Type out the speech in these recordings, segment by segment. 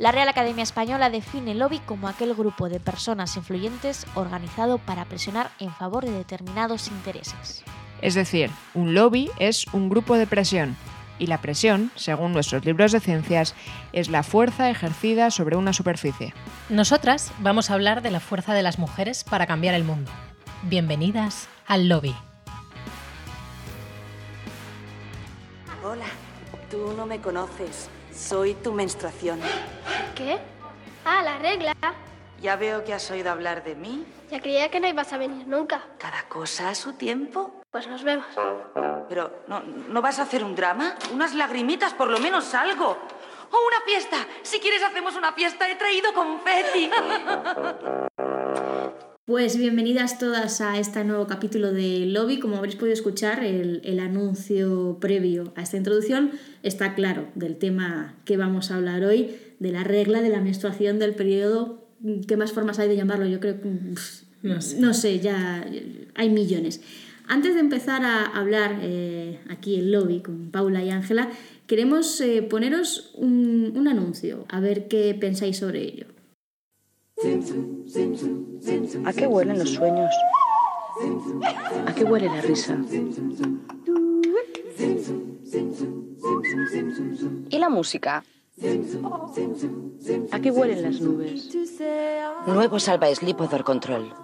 La Real Academia Española define el lobby como aquel grupo de personas influyentes organizado para presionar en favor de determinados intereses. Es decir, un lobby es un grupo de presión, y la presión, según nuestros libros de ciencias, es la fuerza ejercida sobre una superficie. Nosotras vamos a hablar de la fuerza de las mujeres para cambiar el mundo. Bienvenidas al lobby. Hola, tú no me conoces. Soy tu menstruación. ¿Qué? Ah, la regla. Ya veo que has oído hablar de mí. Ya creía que no ibas a venir nunca. Cada cosa a su tiempo. Pues nos vemos. Pero, ¿no, ¿no vas a hacer un drama? Unas lagrimitas, por lo menos algo. ¡O una fiesta! Si quieres hacemos una fiesta. He traído confeti. Pues bienvenidas todas a este nuevo capítulo de Lobby. Como habréis podido escuchar, el, el, anuncio previo a esta introducción está claro del tema que vamos a hablar hoy, de la regla de la menstruación del periodo. ¿Qué más formas hay de llamarlo? Yo creo que... No sé, no sé ya hay millones. Antes de empezar a hablar eh, aquí en Lobby con Paula y Ángela, queremos eh, poneros un, un anuncio, a ver qué pensáis sobre ello. ¿A qué huelen los sueños? ¿A qué huele la risa? ¿Y la música? ¿A qué huelen las nubes? Nuevo Salva Sleep Odor Control.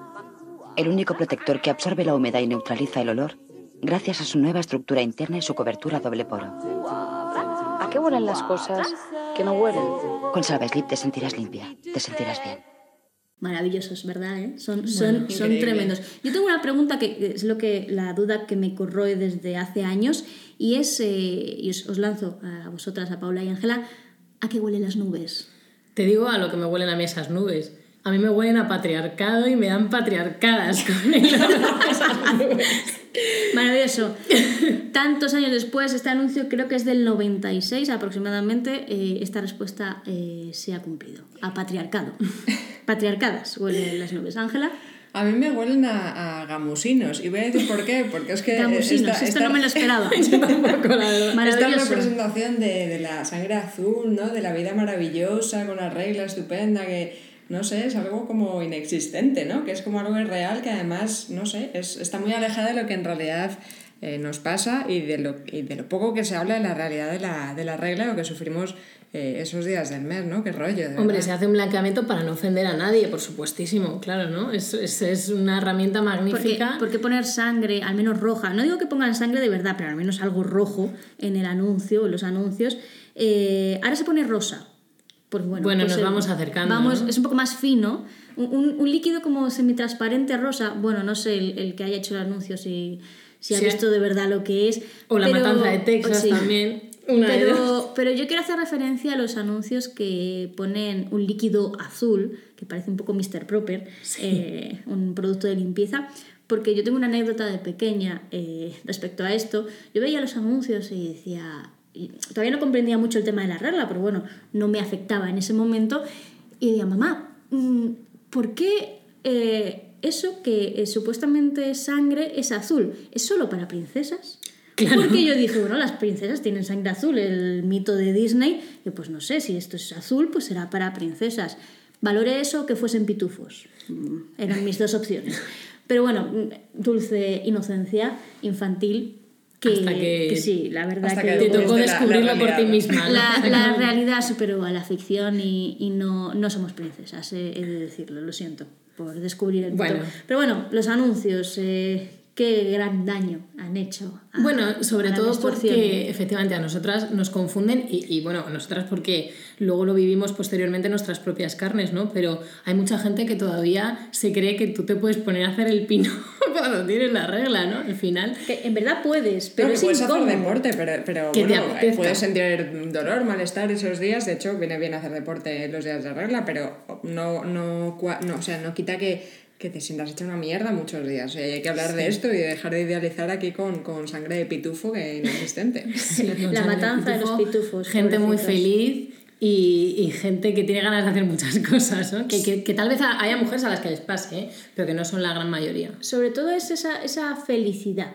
El único protector que absorbe la humedad y neutraliza el olor gracias a su nueva estructura interna y su cobertura doble poro. ¿A qué huelen las cosas que no huelen? Con Salva Sleep te sentirás limpia, te sentirás bien. Maravillosos, ¿verdad? eh? Son, son, son tremendos. Yo tengo una pregunta que es lo que la duda que me corroe desde hace años y es, eh, y os, os, lanzo a vosotras, a Paula y Ángela, ¿a qué huelen las nubes? Te digo a lo que me huelen a mí esas nubes. A mí me huelen a patriarcado y me dan patriarcadas con el esas nubes. Maravilloso. Tantos años después, este anuncio creo que es del 96 aproximadamente, eh, esta respuesta eh, se ha cumplido. A patriarcado. Patriarcadas huelen las nubes. Ángela. A mí me huelen a, a, gamusinos. Y voy a decir por qué. Porque es que. Gamusinos, esta, esto esta, no me lo esperaba. Yo tampoco, la verdad. Esta representación de, de la sangre azul, ¿no? De la vida maravillosa, con la regla estupenda, que no sé, es algo como inexistente, ¿no? Que es como algo irreal que además, no sé, es, está muy alejada de lo que en realidad eh, nos pasa y de, lo, y de lo poco que se habla de la realidad de la, de la regla o que sufrimos eh, esos días del mes, ¿no? Qué rollo. De Hombre, verdad. se hace un blanqueamiento para no ofender a nadie, por supuestísimo, claro, ¿no? Es, es, es una herramienta magnífica. ¿Por qué, ¿Por qué poner sangre, al menos roja? No digo que pongan sangre de verdad, pero al menos algo rojo en el anuncio, en los anuncios. Eh, ahora se pone rosa. Porque, bueno, bueno pues nos el, vamos acercando. Vamos, ¿no? Es un poco más fino. Un, un, líquido como semitransparente rosa. Bueno, no sé el, el que haya hecho el anuncio si, si ha Sí. visto de verdad lo que es. O la pero- matanza de Texas sí. también. Una. Pero, pero yo quiero hacer referencia a los anuncios que ponen un líquido azul, que parece un poco Mr. Proper, eh, un producto de limpieza, porque yo tengo una anécdota de pequeña eh, respecto a esto. Yo veía los anuncios y decía, y todavía no comprendía mucho el tema de la regla, pero bueno, no me afectaba en ese momento, y decía, mamá, mm, ¿por qué eh, eso que eh, supuestamente es sangre es azul? ¿Es solo para princesas? Claro. Porque yo dije, bueno, las princesas tienen sangre azul, el mito de Disney, y pues no sé, si esto es azul, pues será para princesas. Valoré eso que fuesen pitufos. Mm, Eran mis dos opciones. Pero bueno, mm, dulce inocencia infantil, que, Hasta que- sí, la verdad hasta que, que Te tocó la- descubrirlo la por ti misma. ¿no? la, la realidad superó a la ficción y, y no, no somos princesas, he, he de decirlo, lo siento por descubrir el mito. Bueno. Pero bueno, los anuncios, eh, qué gran daño han hecho. a- Bueno, sobre a todo porque efectivamente a nosotras nos confunden y, y, bueno, nosotras porque luego lo vivimos posteriormente en nuestras propias carnes, ¿no? Pero hay mucha gente que todavía se cree que tú te puedes poner a hacer el pino cuando tienes la regla, ¿no? Al final. Que en verdad puedes, pero Pero es puedes incómodo. hacer deporte, pero, pero bueno, puedes sentir dolor, malestar esos días. De hecho, viene bien hacer deporte los días de regla, pero no, no, no, o sea, no quita que, que te sientas hecha una mierda muchos días. O sea, y hay que hablar de esto y de dejar de idealizar aquí con, con sangre de pitufo que inexistente. La matanza de los pitufo, pitufos, Gente muy feliz y, y gente que tiene ganas de hacer muchas cosas, ¿no? Que, que, que tal vez haya mujeres a las que les pase, ¿eh? pero que no son la gran mayoría. Sobre todo es esa, esa felicidad.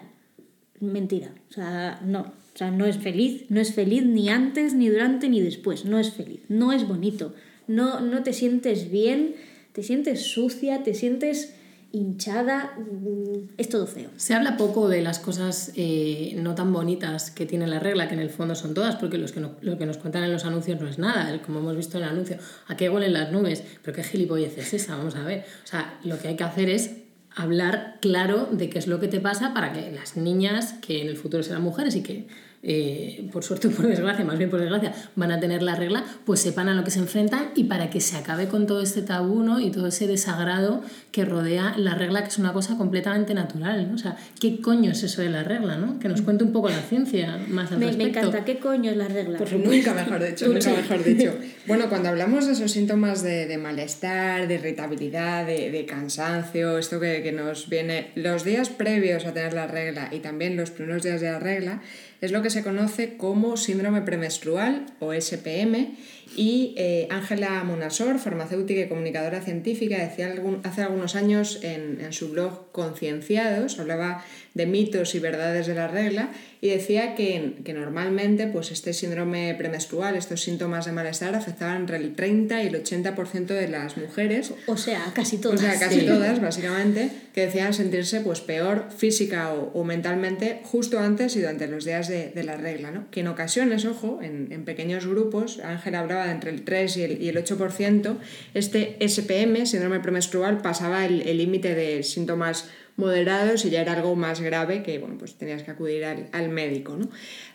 Mentira. O sea, no. O sea, no es feliz. No es feliz ni antes, ni durante, ni después. No es feliz. No es bonito. no, no te sientes bien, te sientes sucia, te sientes hinchada, mm, es todo feo. Se habla poco de las cosas eh, no tan bonitas que tiene la regla, que en el fondo son todas, porque los que lo que nos cuentan en los anuncios no es nada, como hemos visto en el anuncio, ¿a qué huelen las nubes? Pero qué gilipollez es esa, vamos a ver. O sea, lo que hay que hacer es hablar claro de qué es lo que te pasa para que las niñas, que en el futuro serán mujeres y que eh, por suerte o por desgracia, más bien por desgracia, van a tener la regla, pues sepan a lo que se enfrentan y para que se acabe con todo este tabú ¿no? y todo ese desagrado que rodea la regla, que es una cosa completamente natural. ¿no? O sea, ¿qué coño es eso de la regla? ¿no? Que nos cuente un poco la ciencia más al Me, me respecto. encanta, ¿qué coño es la regla? Nunca mejor dicho, nunca mejor dicho. Bueno, cuando hablamos de esos síntomas de, de malestar, de irritabilidad, de, de cansancio, esto que, que nos viene los días previos a tener la regla y también los primeros días de la regla, es lo que se conoce como síndrome premenstrual o SPM. Y eh, Ángela Monasor, farmacéutica y comunicadora científica, decía algún- hace algunos años en, en su blog Concienciados, hablaba de mitos y verdades de la regla y decía que, que normalmente pues este síndrome premenstrual, estos síntomas de malestar afectaban entre el 30 y el 80% de las mujeres O sea, casi o todas. sea, casi Sí. todas, básicamente, que decían sentirse pues peor física o, o mentalmente justo antes y durante los días de, la regla, ¿no? Que en ocasiones, ojo, en, pequeños grupos, Ángela hablaba de entre el 3 y el, y el 8%, este SPM, síndrome premenstrual, pasaba el límite de síntomas moderados y ya era algo más grave que, bueno, pues tenías que acudir al, al médico, ¿no?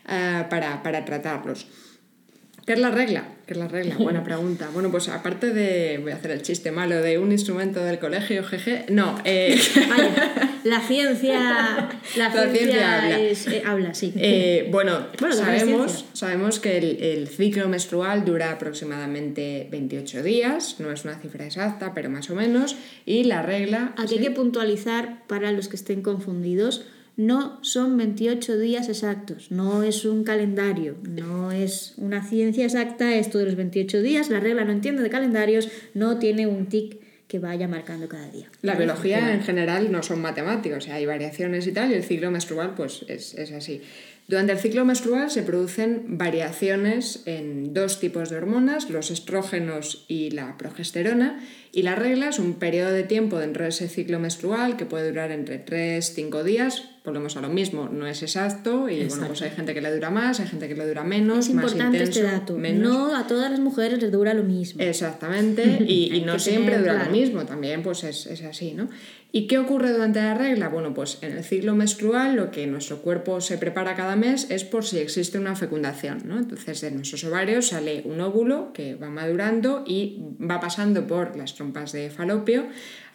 Ah, para, para tratarlos. ¿Qué es la regla? ¿Qué es la regla? Buena pregunta. Bueno, pues aparte de, voy a hacer el chiste malo, de un instrumento del colegio, jeje, no, eh, Vaya, la ciencia, la La ciencia, ciencia habla. es- eh, habla, sí. eh, bueno, sabemos, sabemos que el, el ciclo menstrual dura aproximadamente 28 días, no es una cifra exacta, pero más o menos, y la regla... Aquí hay que puntualizar para los que estén confundidos. No son 28 días exactos, no es un calendario, no es una ciencia exacta esto de los 28 días. La regla no entiende de calendarios, no tiene un tic que vaya marcando cada día. La ¿Vale? biología en general no son matemáticos, o sea, hay variaciones y tal, y el ciclo menstrual pues es, es así. Durante el ciclo menstrual se producen variaciones en dos tipos de hormonas, los estrógenos y la progesterona, y la regla es un periodo de tiempo dentro de ese ciclo menstrual que puede durar entre 3 5 días, volvemos a lo mismo, no es exacto, y bueno, pues hay gente que le dura más, hay gente que le dura menos, Es más intenso, este dato. menos. No a todas las mujeres les dura lo mismo. Exactamente, y, no siempre tener dura claro. lo mismo, también pues es, es así, ¿no? ¿Y qué ocurre durante la regla? Bueno, pues en el ciclo menstrual lo que nuestro cuerpo se prepara cada mes es por si existe una fecundación, ¿no? Entonces de nuestros ovarios sale un óvulo que va madurando y va pasando por las trompas de falopio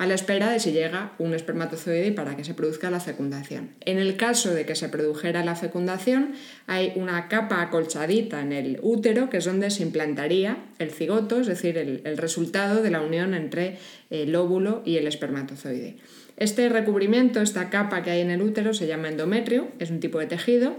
a la espera de si llega un espermatozoide para que se produzca la fecundación. En el caso de que se produjera la fecundación, hay una capa acolchadita en el útero que es donde se implantaría el cigoto, es decir, el, el resultado de la unión entre el óvulo y el espermatozoide. Este recubrimiento, esta capa que hay en el útero, se llama endometrio, es un tipo de tejido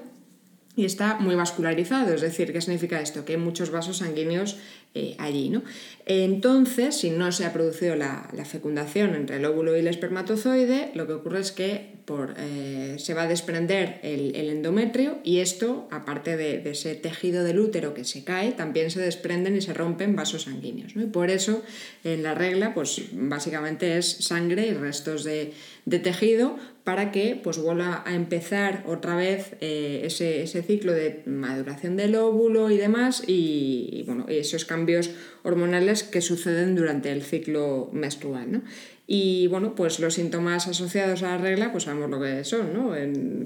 y está muy vascularizado, es decir, ¿qué significa esto? Que hay muchos vasos sanguíneos eh, allí, ¿no? Entonces, si no se ha producido la, fecundación entre el óvulo y el espermatozoide, lo que ocurre es que por, eh, se va a desprender el, el endometrio y esto, aparte de, de ese tejido del útero que se cae, también se desprenden y se rompen vasos sanguíneos, ¿no? Y por eso, en la regla, pues básicamente es sangre y restos de, de tejido para que pues vuelva a empezar otra vez eh, ese, ese ciclo de maduración del óvulo y demás y, bueno, esos cambios hormonales que suceden durante el ciclo menstrual. ¿no? Y bueno, pues los síntomas asociados a la regla, pues sabemos lo que son, ¿no?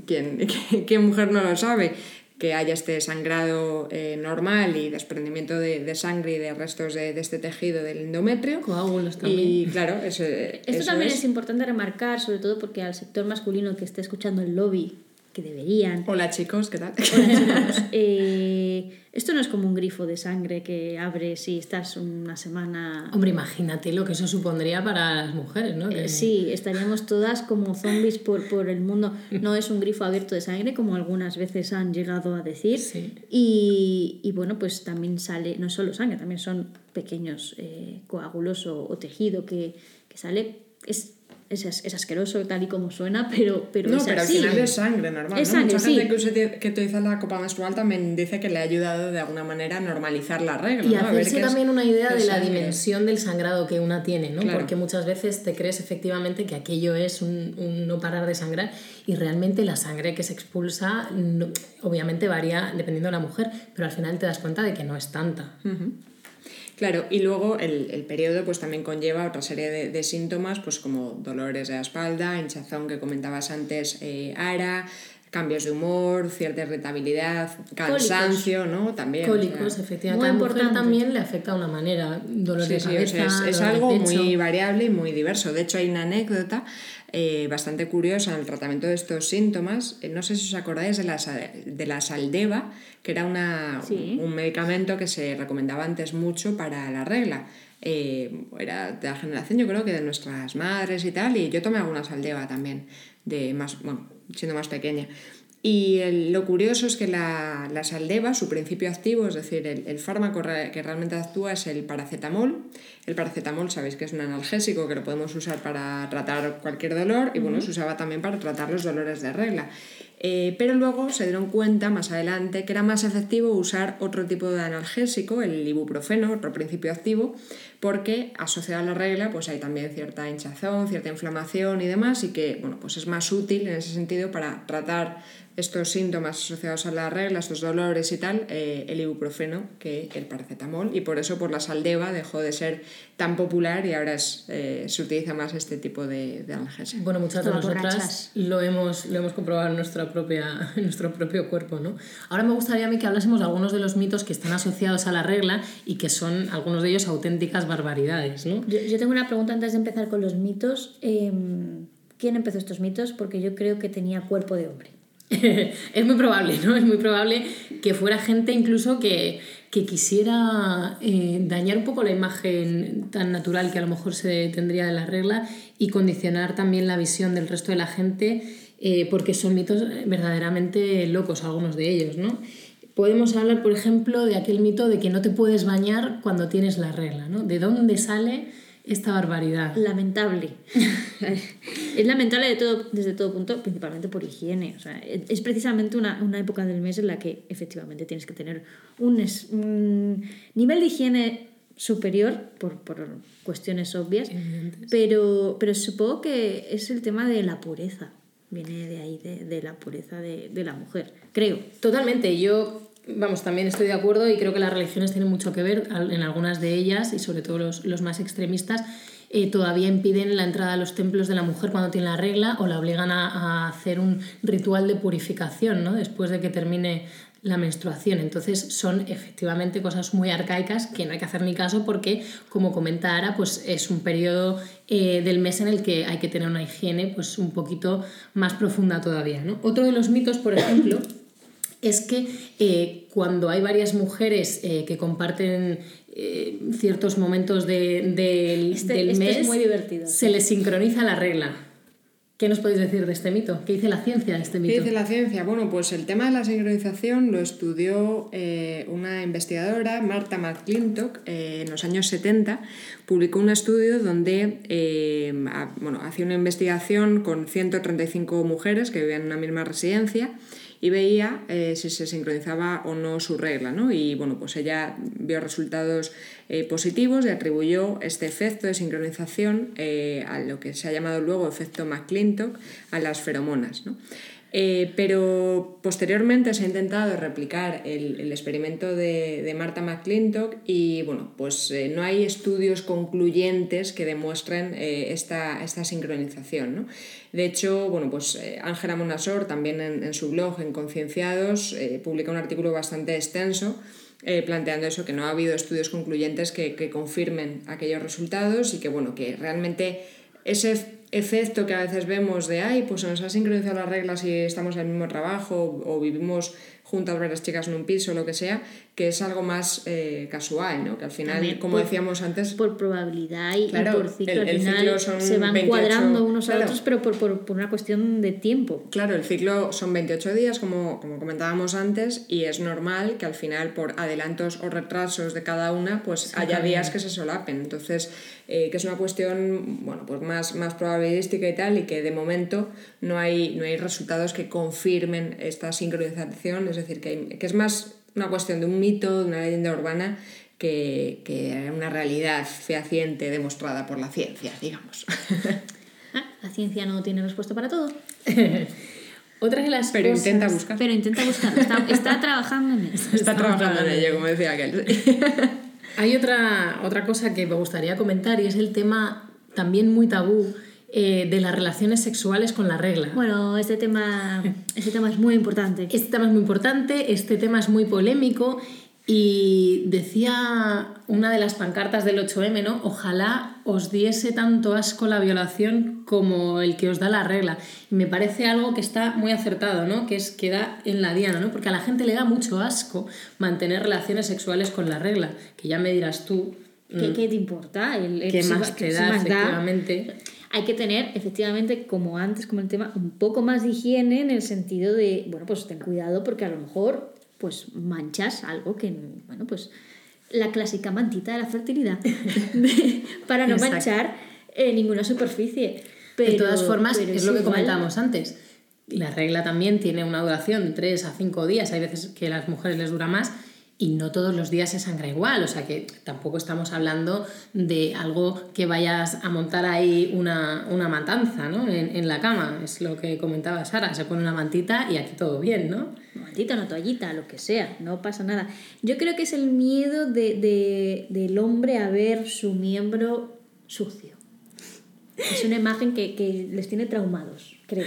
¿Quién, qué, qué mujer no lo sabe? Que haya este sangrado eh, normal y desprendimiento de, de sangre y de restos de, de este tejido del endometrio. Coágulos también. Y claro, eso, Esto eso también es. es. importante remarcar, sobre todo porque al sector masculino que esté escuchando el lobby, que deberían, Hola chicos, ¿qué tal? eh, esto no es como un grifo de sangre que abres si estás una semana... Hombre, imagínate lo que eso supondría para las mujeres, ¿no? Que- Eh, Sí, estaríamos todas como zombies por, por el mundo. No es un grifo abierto de sangre, como algunas veces han llegado a decir. Sí. Y, y bueno, pues también sale, no solo sangre, también son pequeños eh, coágulos o, o tejido que, que sale. Es es, es asqueroso tal y como suena, pero, pero no, es pero así. al final es sangre normal. Es ¿no? sangre, Mucha sí. gente que, use- que utiliza la copa menstrual también dice que le ha ayudado de alguna manera a normalizar la regla. Y ¿no? A ver hacerse es- también una idea de la dimensión del sangrado que una tiene, ¿no? Claro. Porque muchas veces te crees efectivamente que aquello es un, un no parar de sangrar y realmente la sangre que se expulsa no- obviamente varía dependiendo de la mujer, pero al final te das cuenta de que no es tanta. Claro, y luego el, el periodo pues también conlleva otra serie de, de síntomas, pues como dolores de la espalda, hinchazón que comentabas antes, eh, ara, cambios de humor, cierta irritabilidad, cansancio, ¿no? También. o sea, Cólicos, efectivamente. Muy importante. también le afecta de una manera. Dolor Sí, de sí, o cabeza, sea, es, es dolor de algo pecho. muy variable y muy diverso. De hecho, hay una anécdota eh, bastante curiosa en el tratamiento de estos síntomas. Eh, no sé si os acordáis de la, de la saldeva, que era una, Sí. un medicamento que se recomendaba antes mucho para la regla. Eh, era de la generación, yo creo que de nuestras madres y tal, y yo tomé alguna saldeva también, de más, bueno, siendo más pequeña. Y el- lo curioso es que la, la saldeva, su principio activo, es decir, el, el fármaco que realmente actúa es el paracetamol. El paracetamol, sabéis que es un analgésico que lo podemos usar para tratar cualquier dolor y bueno, se usaba también para tratar los dolores de regla. Eh, pero luego se dieron cuenta más adelante que era más efectivo usar otro tipo de analgésico, el ibuprofeno, otro principio activo, porque asociado a la regla pues hay también cierta hinchazón, cierta inflamación y demás y que bueno, pues es más útil en ese sentido para tratar estos síntomas asociados a la regla, estos dolores y tal, eh, el ibuprofeno que el paracetamol y por eso por la saldeva dejó de ser tan popular y ahora es, eh, se utiliza más este tipo de, de analgésico. Bueno, muchas de nosotras lo hemos, lo hemos comprobado en, nuestra propia, en nuestro propio cuerpo, ¿no? Ahora me gustaría a mí que hablásemos de algunos de los mitos que están asociados a la regla y que son, algunos de ellos, auténticas barbaridades, ¿no? Yo, yo tengo una pregunta antes de empezar con los mitos. Em, ¿Quién empezó estos mitos? Porque yo creo que tenía cuerpo de hombre. es muy probable, ¿no? Es muy probable que fuera gente incluso que, que quisiera eh, dañar un poco la imagen tan natural que a lo mejor se tendría de la regla y condicionar también la visión del resto de la gente eh, porque son mitos verdaderamente locos algunos de ellos, ¿no? Podemos hablar, por ejemplo, de aquel mito de que no te puedes bañar cuando tienes la regla, ¿no? ¿De dónde sale esta barbaridad? Lamentable. es lamentable de todo, desde todo punto, principalmente por higiene. O sea, es es precisamente una, una época del mes en la que efectivamente tienes que tener un, es- un nivel de higiene superior por, por cuestiones obvias, pero, pero supongo que es el tema de la pureza. Viene de ahí, de, de la pureza de, de la mujer, creo. Totalmente, yo, vamos, también estoy de acuerdo y creo que las religiones tienen mucho que ver en algunas de ellas y sobre todo los, los más extremistas. eh, todavía impiden la entrada a los templos de la mujer cuando tiene la regla o la obligan a, a hacer un ritual de purificación ¿no? después de que termine la menstruación. Entonces son efectivamente cosas muy arcaicas que no hay que hacer ni caso porque, como comenta Ara, pues es un periodo eh, del mes en el que hay que tener una higiene pues un poquito más profunda todavía. ¿no? Otro de los mitos, por ejemplo, es que eh, cuando hay varias mujeres eh, que comparten ciertos momentos de- del, Este- del este es mes, muy divertido, se les sincroniza la regla. ¿Qué nos podéis decir de este mito? ¿Qué dice la ciencia de este ¿Qué mito? dice la ciencia? Bueno, pues el tema de la sincronización lo estudió eh, una investigadora, Marta McClintock, eh, en los años 70. Publicó un estudio donde eh, bueno, hacía una investigación con 135 mujeres que vivían en una misma residencia y veía eh, si se sincronizaba o no su regla, ¿no? Y bueno, pues ella vio resultados eh, positivos y atribuyó este efecto de sincronización eh, a lo que se ha llamado luego efecto McClintock, a las feromonas, ¿no? Eh, pero posteriormente se ha intentado replicar el, el experimento de, de Marta McClintock y bueno, pues eh, no hay estudios concluyentes que demuestren eh, esta, esta sincronización. ¿no? De hecho, bueno, pues Ángela Monasor también en, su blog en Concienciados publica un artículo bastante extenso planteando eso, que no ha habido estudios concluyentes que, que confirmen aquellos resultados y que bueno, que realmente ese efecto que a veces vemos de, ay, pues nos ha sincronizado las reglas y estamos en el mismo trabajo o vivimos juntas varias chicas en un piso o lo que sea, que es algo más eh, casual, ¿no? Que al final, También como por- decíamos antes, Por probabilidad y, y Claro, por ciclo, el- al el final ciclo son se van 28, cuadrando unos claro. a otros, pero por, por, por una cuestión de tiempo. Claro, el ciclo son 28 días, como, como comentábamos antes, y es normal que al final, por adelantos o retrasos de cada una, pues haya días que se solapen. Entonces, eh, que es una cuestión, bueno, pues más, más probabilística y tal, y que de momento no hay, no hay resultados que confirmen esta sincronización, decir, que, hay- que es más una cuestión de un mito, de una leyenda urbana, que, que una realidad fehaciente demostrada por la ciencia, digamos. Ah, La ciencia no tiene respuesta para todo, Otra de las Pero cosas... intenta buscar. pero intenta buscarlo. Está, está trabajando en eso. Está trabajando en ello, como decía aquel. Hay otra, otra cosa que me gustaría comentar y es el tema también muy tabú eh, de las relaciones sexuales con la regla. Bueno, este tema, este tema es muy importante. Este tema es muy importante, este tema es muy polémico y decía una de las pancartas del 8M, ¿no? Ojalá os diese tanto asco la violación como el que os da la regla. Y me parece algo que está muy acertado, ¿no? Que es que da en la diana, ¿no? Porque a la gente le da mucho asco mantener relaciones sexuales con la regla, que ya me dirás tú. ¿Qué, qué te importa? El, el- ¿Qué más te si da, más efectivamente? Hay que tener, efectivamente, como antes, como el tema, un poco más de higiene en el sentido de, bueno, pues ten cuidado porque a lo mejor pues manchas algo que, bueno, pues la clásica mantita de la fertilidad para no Exacto. manchar eh, ninguna superficie. Pero, de todas formas, es lo que comentábamos antes. La regla también tiene una duración de 3 a 5 días. Hay veces que a las mujeres les dura más y no todos los días se sangra igual. O sea que tampoco estamos hablando de algo que vayas a montar ahí una, una matanza ¿no? en, en la cama. Es lo que comentaba Sara. Se pone una mantita y aquí todo bien, ¿no? mantita, una toallita, lo que sea, no pasa nada. Yo creo que es el miedo de, de- del hombre a ver su miembro sucio. Es una imagen que, que les tiene traumados, creo.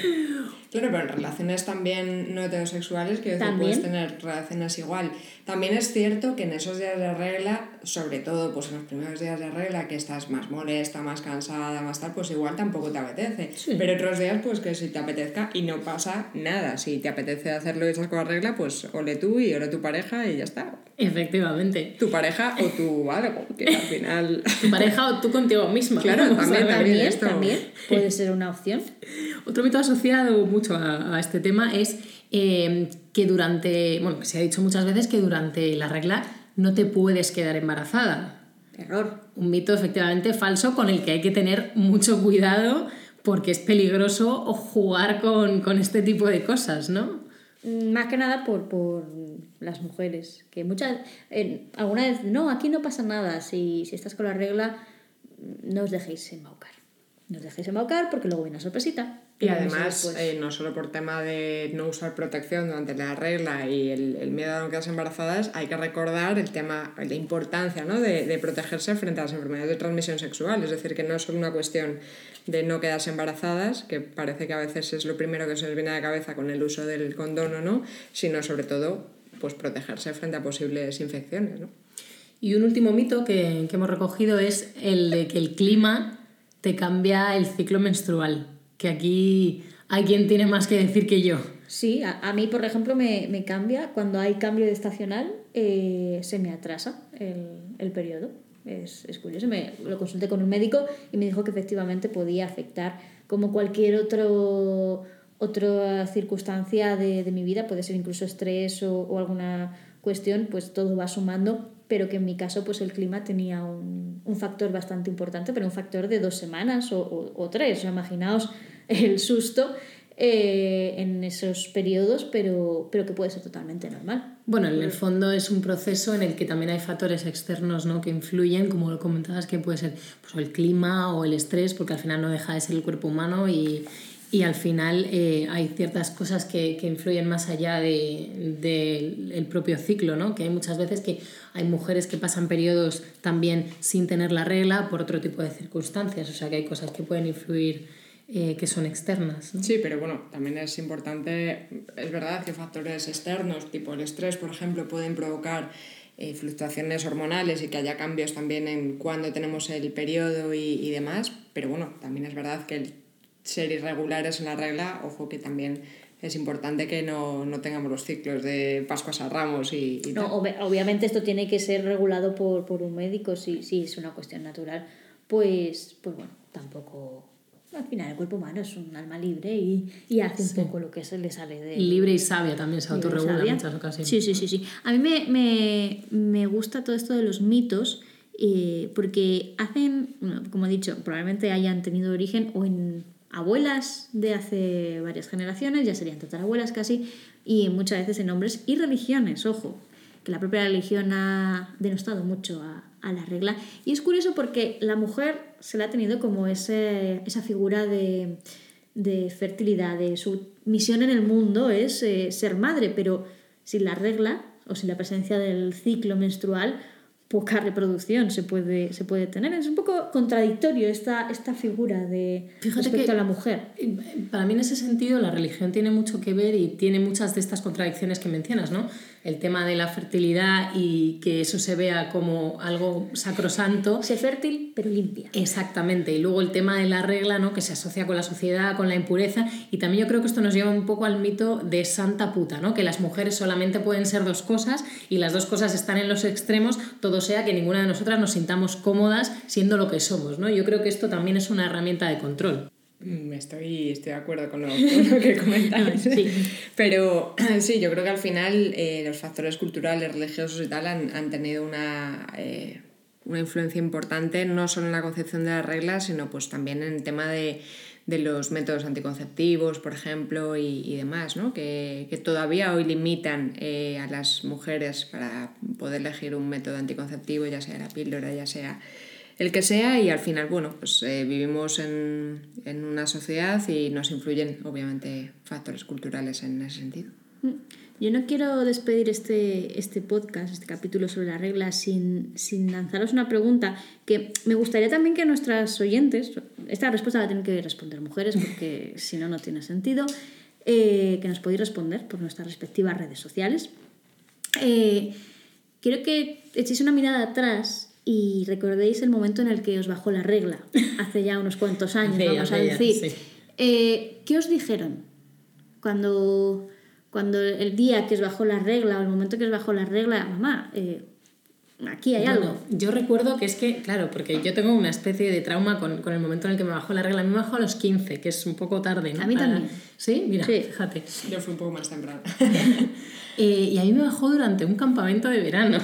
Claro, pero en relaciones también no heterosexuales, que puedes tener relaciones igual. También es cierto que en esos días de regla, sobre todo pues en los primeros días de regla, que estás más molesta, más cansada, más tal, pues igual tampoco te apetece. Pero otros días, pues que si te apetezca y no pasa nada. Si te apetece hacerlo y estás con la regla, pues ole tú y ole tu pareja y ya está. Efectivamente. Tu pareja o tu algo, que al final... Tu pareja o tú contigo misma. Claro, Vamos también, también. Esto- también puede ser una opción. Otro mito asociado mucho a, a este tema es eh, que durante, bueno, se ha dicho muchas veces que durante la regla no te puedes quedar embarazada. Error. Un mito efectivamente falso con el que hay que tener mucho cuidado porque es peligroso jugar con, con este tipo de cosas, ¿no? Mm, Más que nada por, por las mujeres, que muchas, eh, alguna vez, no, aquí no pasa nada, si, si estás con la regla, mm, no os dejéis embaucar. No os dejéis embaucar porque luego viene una sorpresita. Y además, eh, no solo por tema de no usar protección durante la regla y el, el miedo a no quedarse embarazadas, hay que recordar el tema, la importancia ¿no? de, de protegerse frente a las enfermedades de transmisión sexual. Es decir, que no es solo una cuestión de no quedarse embarazadas, que parece que a veces es lo primero que se nos viene a la cabeza con el uso del condón o no, sino sobre todo pues protegerse frente a posibles infecciones. ¿no? Y un último mito que, que hemos recogido es el de que el clima te cambia el ciclo menstrual, que aquí hay quien tiene más que decir que yo. Sí, a, a mí, por ejemplo, me, me cambia, cuando hay cambio de estacional, eh, se me atrasa el, el periodo. Es, es curioso, me, lo consulté con un médico y me dijo que efectivamente podía afectar como cualquier otro, otra circunstancia de, de mi vida, puede ser incluso estrés o, o alguna cuestión, pues todo va sumando, pero que en mi caso pues el clima tenía un, un factor bastante importante, pero un factor de dos semanas o, o- o tres. O sea, imaginaos el susto eh, en esos periodos, pero, pero que puede ser totalmente normal. Bueno, en el fondo es un proceso en el que también hay factores externos ¿no? que influyen, como lo comentabas, que puede ser pues, el clima o el estrés, porque al final no deja de ser el cuerpo humano y, y al final eh, hay ciertas cosas que, que influyen más allá del de, el propio ciclo, ¿no? que hay muchas veces que hay mujeres que pasan periodos también sin tener la regla por otro tipo de circunstancias, o sea que hay cosas que pueden influir eh, que son externas. ¿no? Sí, pero bueno, también es importante, es verdad que factores externos, tipo el estrés, por ejemplo, pueden provocar eh, fluctuaciones hormonales y que haya cambios también en cuando tenemos el periodo y, y demás, pero bueno, también es verdad que el ser irregulares en la regla, ojo que también es importante que no, no tengamos los ciclos de Pascuas a Ramos y, y No, tal. ob- obviamente esto tiene que ser regulado por, por un médico, si, si es una cuestión natural, pues, pues bueno, tampoco... Al final el cuerpo humano es un alma libre y, y hace un poco lo que se le sale de... Libre y sabia también se autorregula en muchas ocasiones. Sí, sí, sí, sí. A mí me, me, me gusta todo esto de los mitos eh, porque hacen, como he dicho, probablemente hayan tenido origen o en abuelas de hace varias generaciones, ya serían tatarabuelas casi, y muchas veces en hombres y religiones, ojo, que la propia religión ha denostado mucho a, a la regla. Y es curioso porque la mujer se la ha tenido como ese, esa figura de, de fertilidad, de su misión en el mundo es eh, ser madre, pero sin la regla o sin la presencia del ciclo menstrual, poca reproducción se puede, se puede tener. Es un poco contradictorio esta, esta figura de respecto a la mujer. Para mí en ese sentido la religión tiene mucho que ver y tiene muchas de estas contradicciones que mencionas, ¿no? El tema de la fertilidad y que eso se vea como algo sacrosanto. Sé fértil, pero limpia. Exactamente. Y luego el tema de la regla, ¿no? Que se asocia con la sociedad, con la impureza. Y también yo creo que esto nos lleva un poco al mito de santa puta, ¿no? Que las mujeres solamente pueden ser dos cosas y las dos cosas están en los extremos, todo sea que ninguna de nosotras nos sintamos cómodas siendo lo que somos, ¿no? Yo creo que esto también es una herramienta de control. Mm, Estoy, estoy de acuerdo con lo, con lo que comentáis. Pero sí, yo creo que al final eh, los factores culturales, religiosos y tal han, han tenido una, eh, una influencia importante no solo en la concepción de las reglas, sino pues también en el tema de, de los métodos anticonceptivos, por ejemplo, y, y demás, ¿no? que, que todavía hoy limitan eh, a las mujeres para poder elegir un método anticonceptivo, ya sea la píldora, ya sea el que sea y al final, bueno, pues eh, vivimos en, en, una sociedad y nos influyen obviamente factores culturales en ese sentido. Yo no quiero despedir este, este podcast, este capítulo sobre las reglas, sin, sin lanzaros una pregunta que me gustaría también que nuestras oyentes, esta respuesta la tienen que responder mujeres porque si no, no tiene sentido, eh, que nos podéis responder por nuestras respectivas redes sociales. Eh, quiero que echéis una mirada atrás y recordéis el momento en el que os bajó la regla, hace ya unos cuantos años, vamos a ya, decir. sí. Eh, ¿Qué os dijeron cuando, cuando el día que os bajó la regla o el momento que os bajó la regla, mamá, eh, aquí hay Bueno, algo? yo recuerdo que es que, claro, porque yo tengo una especie de trauma con, con el momento en el que me bajó la regla. A mí me bajó a los 15, que es un poco tarde, ¿no? A mí también. Sí, mira, Sí. fíjate. Yo fui un poco más temprano. Eh, y a mí me bajó durante un campamento de verano.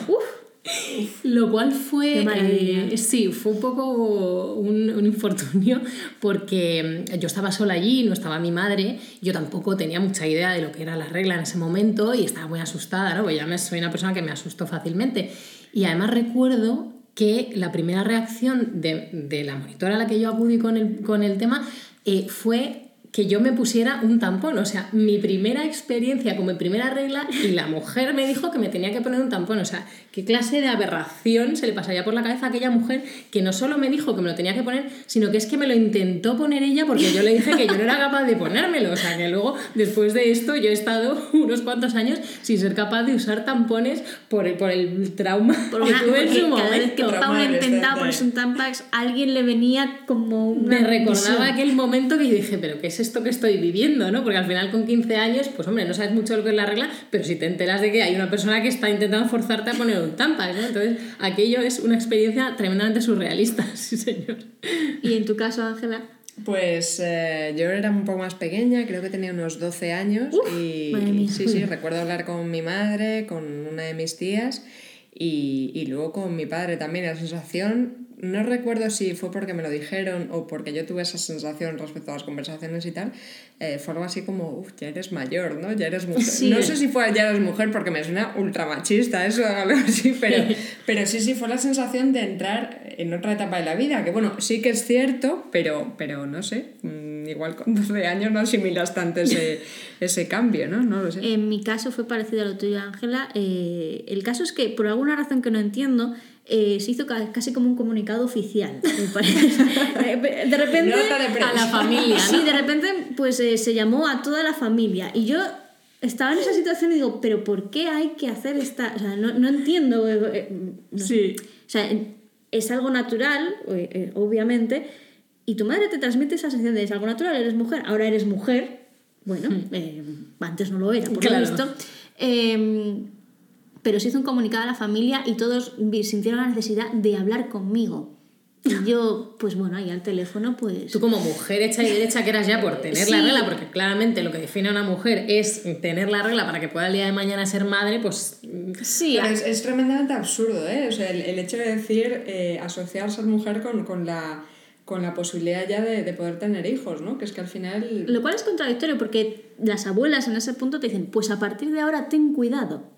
Lo cual fue. Eh, sí, fue un poco un, un infortunio porque mm, yo estaba sola allí, no estaba mi madre, yo tampoco tenía mucha idea de lo que era la regla en ese momento y estaba muy asustada, ¿no? Porque ya me, soy una persona que me asustó fácilmente. Y además recuerdo que la primera reacción de, de la monitora a la que yo acudí con el, con el tema eh, fue que yo me pusiera un tampón. O sea, mi primera experiencia como mi primera regla y la mujer me dijo que me tenía que poner un tampón. O sea, ¿qué clase de aberración se le pasaría por la cabeza a aquella mujer que no solo me dijo que me lo tenía que poner, sino que es que me lo intentó poner ella porque yo le dije que yo no era capaz de ponérmelo. O sea, que luego, después de esto, yo he estado unos cuantos años sin ser capaz de usar tampones por el, por el trauma Por que una- tuve en porque su cada vez momento. que Paula intentaba ponerse un tampax, alguien le venía como una Me recordaba visión. aquel momento que yo dije, pero ¿qué es esto que estoy viviendo? ¿no? Porque al final con 15 años, pues hombre, no sabes mucho de lo que es la regla, pero si te enteras de que hay una persona que está intentando forzarte a poner un tampax, ¿no? Entonces, aquello es una experiencia tremendamente surrealista, sí señor. Y en tu caso, Ángela, Pues eh, yo era un poco más pequeña, creo que tenía unos 12 años y, y sí, sí, recuerdo hablar con mi madre, con una de mis tías y, y luego con mi padre también. La sensación, no recuerdo si fue porque me lo dijeron o porque yo tuve esa sensación respecto a las conversaciones y tal, eh, fue algo así como, uff, ya eres mayor, ¿no? Ya eres mujer. Sí. No sé si fue ya eres mujer porque me suena ultra machista eso, algo así, pero, pero sí, sí, fue la sensación de entrar en otra etapa de la vida, que bueno, sí que es cierto, pero, pero no sé, mm, igual con 12 años no asimilas tanto ese, ese cambio, ¿no? No lo sé. en mi caso fue parecido a lo tuyo, Ángela. Eh, el caso es que, por alguna razón que no entiendo, eh, se hizo ca- casi como un comunicado oficial. me parece. Eh, de repente... De. A la familia, Sí, de repente pues eh, se llamó a toda la familia y yo estaba en esa situación y digo, pero ¿por qué hay que hacer esta...? O sea, no, no entiendo. eh, sé. Sí. O sea, es algo natural, obviamente, y tu madre te transmite esa sensación de es algo natural, eres mujer, ahora eres mujer. Bueno, eh, antes no lo era, por Claro. lo visto. Pero se hizo un comunicado a la familia y todos sintieron la necesidad de hablar conmigo. Y yo, pues bueno, ahí al teléfono, pues... Tú como mujer hecha y derecha que eras ya por tener la Sí. regla, porque claramente lo que define a una mujer es tener la regla para que pueda el día de mañana ser madre, pues Sí, Pero es, es tremendamente absurdo, ¿eh? O sea, el, el hecho de decir eh, asociar ser mujer con, con, la, con la posibilidad ya de, de poder tener hijos, ¿no? Que es que al final... Lo cual es contradictorio porque las abuelas en ese punto te dicen, pues a partir de ahora ten cuidado.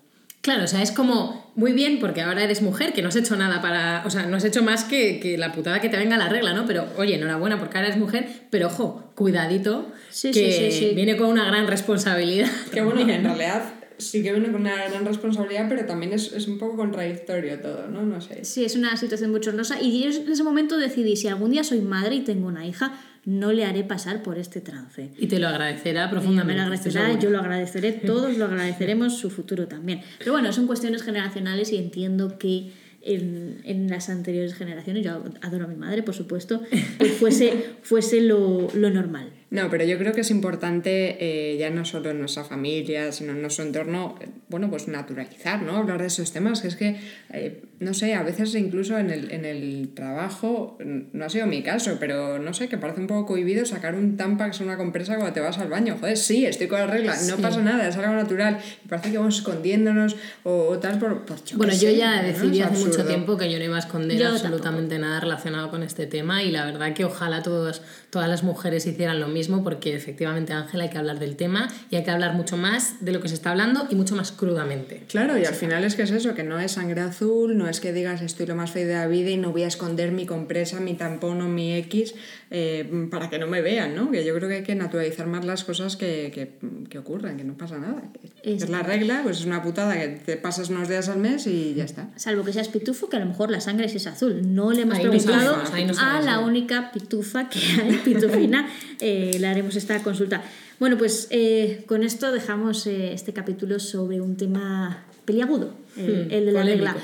Claro, o sea, es como muy bien porque ahora eres mujer, que no has hecho nada para. O sea, no has hecho más que, que la putada que te venga la regla, ¿no? Pero oye, enhorabuena porque ahora eres mujer, pero ojo, cuidadito, Sí, que sí, sí, sí. viene con una gran responsabilidad. Que bueno, en realidad sí que viene con una gran responsabilidad, pero también es, es un poco contradictorio todo, ¿no? No sé. Sí, es una situación bochornosa y yo en ese momento decidí, si algún día soy madre y tengo una hija, no le haré pasar por este trance. Y te lo agradecerá Ella me profundamente. lo agradecerá, yo lo agradeceré, todos lo agradeceremos, su futuro también. Pero bueno, son cuestiones generacionales y entiendo que en, en las anteriores generaciones, yo adoro a mi madre, por supuesto, pues fuese, fuese lo, lo normal. No, pero yo creo que es importante, eh, ya no solo en nuestra familia, sino en nuestro entorno, eh, bueno, pues naturalizar, ¿no? Hablar de esos temas, que es que, eh, no sé, a veces incluso en el, en el trabajo, no ha sido mi caso, pero no sé, que parece un poco cohibido sacar un Tampax o una compresa cuando te vas al baño. Joder, sí, estoy con la regla, no pasa nada, es algo natural. Y parece que vamos escondiéndonos o, o tal por, por yo Bueno, yo sé, ya ¿no? decidí hace mucho absurdo. tiempo que yo no iba a esconder Yo absolutamente nada relacionado con este tema y la verdad que ojalá todos, todas las mujeres hicieran lo mismo porque efectivamente Ángela hay que hablar del tema y hay que hablar mucho más de lo que se está hablando y mucho más crudamente. Claro, y al final es que es eso, que no es sangre azul, no es que digas estoy lo más feo de la vida y no voy a esconder mi compresa, mi tampón o mi X eh, para que no me vean, ¿no? Que yo creo que hay que naturalizar más las cosas que, que, que ocurren, que no pasa nada. Que es la regla, pues es una putada que te pasas unos días al mes y ya está. Salvo que seas pitufo, que a lo mejor la sangre sí es azul. No le hemos Ahí no preguntado sabemos, ahí no a la única pitufa que hay, pitufina. Eh, le haremos esta consulta. Bueno, pues eh, con esto dejamos eh, este capítulo sobre un tema peliagudo, el, Hmm, el de la polémico. regla.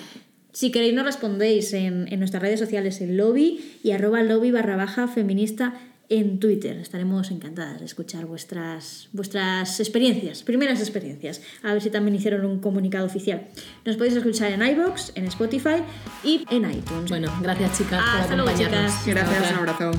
Si queréis nos respondéis en, en nuestras redes sociales en lobby y arroba lobby barra baja feminista en Twitter. Estaremos encantadas de escuchar vuestras, vuestras experiencias, primeras experiencias. A ver si también hicieron un comunicado oficial. Nos podéis escuchar en iVoox, en Spotify y en iTunes. Bueno, gracias chicas por Hasta luego, acompañarnos. chicas. Gracias, un abrazo.